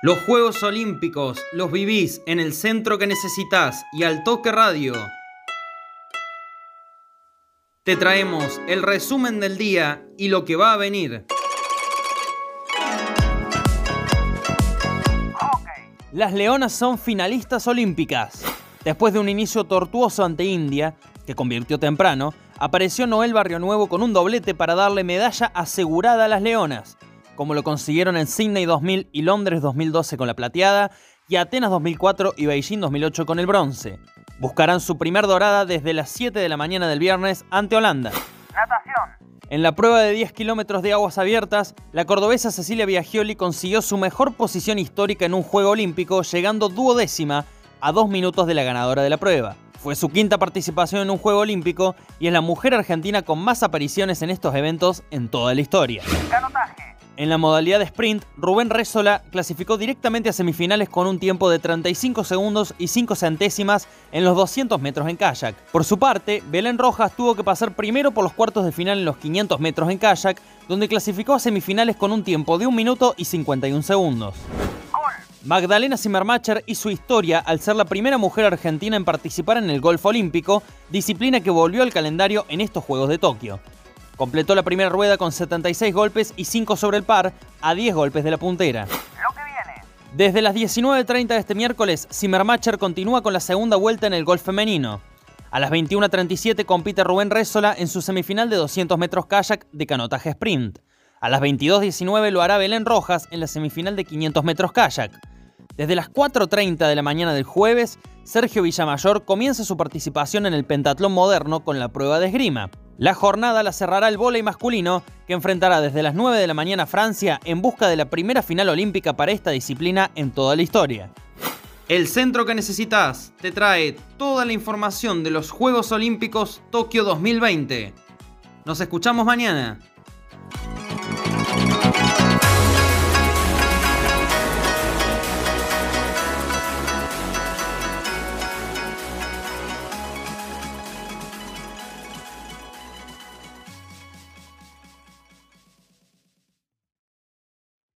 Los Juegos Olímpicos los vivís en el centro que necesitas y al toque radio. Te traemos el resumen del día y lo que va a venir. Las Leonas son finalistas olímpicas. Después de un inicio tortuoso ante India, que convirtió temprano, apareció Noel Barrio Nuevo con un doblete para darle medalla asegurada a las Leonas, como lo consiguieron en Sydney 2000 y Londres 2012 con la plateada, y Atenas 2004 y Beijing 2008 con el bronce. Buscarán su primer dorada desde las 7 de la mañana del viernes ante Holanda. Natación. En la prueba de 10 kilómetros de aguas abiertas, la cordobesa Cecilia Biagioli consiguió su mejor posición histórica en un Juego Olímpico, llegando duodécima a dos minutos de la ganadora de la prueba. Fue su quinta participación en un Juego Olímpico y es la mujer argentina con más apariciones en estos eventos en toda la historia. Canotaje. En la modalidad de sprint, Rubén Rézola clasificó directamente a semifinales con un tiempo de 35 segundos y 5 centésimas en los 200 metros en kayak. Por su parte, Belén Rojas tuvo que pasar primero por los cuartos de final en los 500 metros en kayak, donde clasificó a semifinales con un tiempo de 1 minuto y 51 segundos. Magdalena Zimmermacher hizo historia al ser la primera mujer argentina en participar en el golf olímpico, disciplina que volvió al calendario en estos Juegos de Tokio. Completó la primera rueda con 76 golpes y 5 sobre el par, a 10 golpes de la puntera. Lo que viene. Desde las 19.30 de este miércoles, Zimmermacher continúa con la segunda vuelta en el golf femenino. A las 21.37 compite Rubén Rézola en su semifinal de 200 metros kayak de canotaje sprint. A las 22.19 lo hará Belén Rojas en la semifinal de 500 metros kayak. Desde las 4.30 de la mañana del jueves, Sergio Villamayor comienza su participación en el pentatlón moderno con la prueba de esgrima. La jornada la cerrará el vóley masculino, que enfrentará desde las 9 de la mañana a Francia en busca de la primera final olímpica para esta disciplina en toda la historia. El centro que necesitas te trae toda la información de los Juegos Olímpicos Tokio 2020. Nos escuchamos mañana.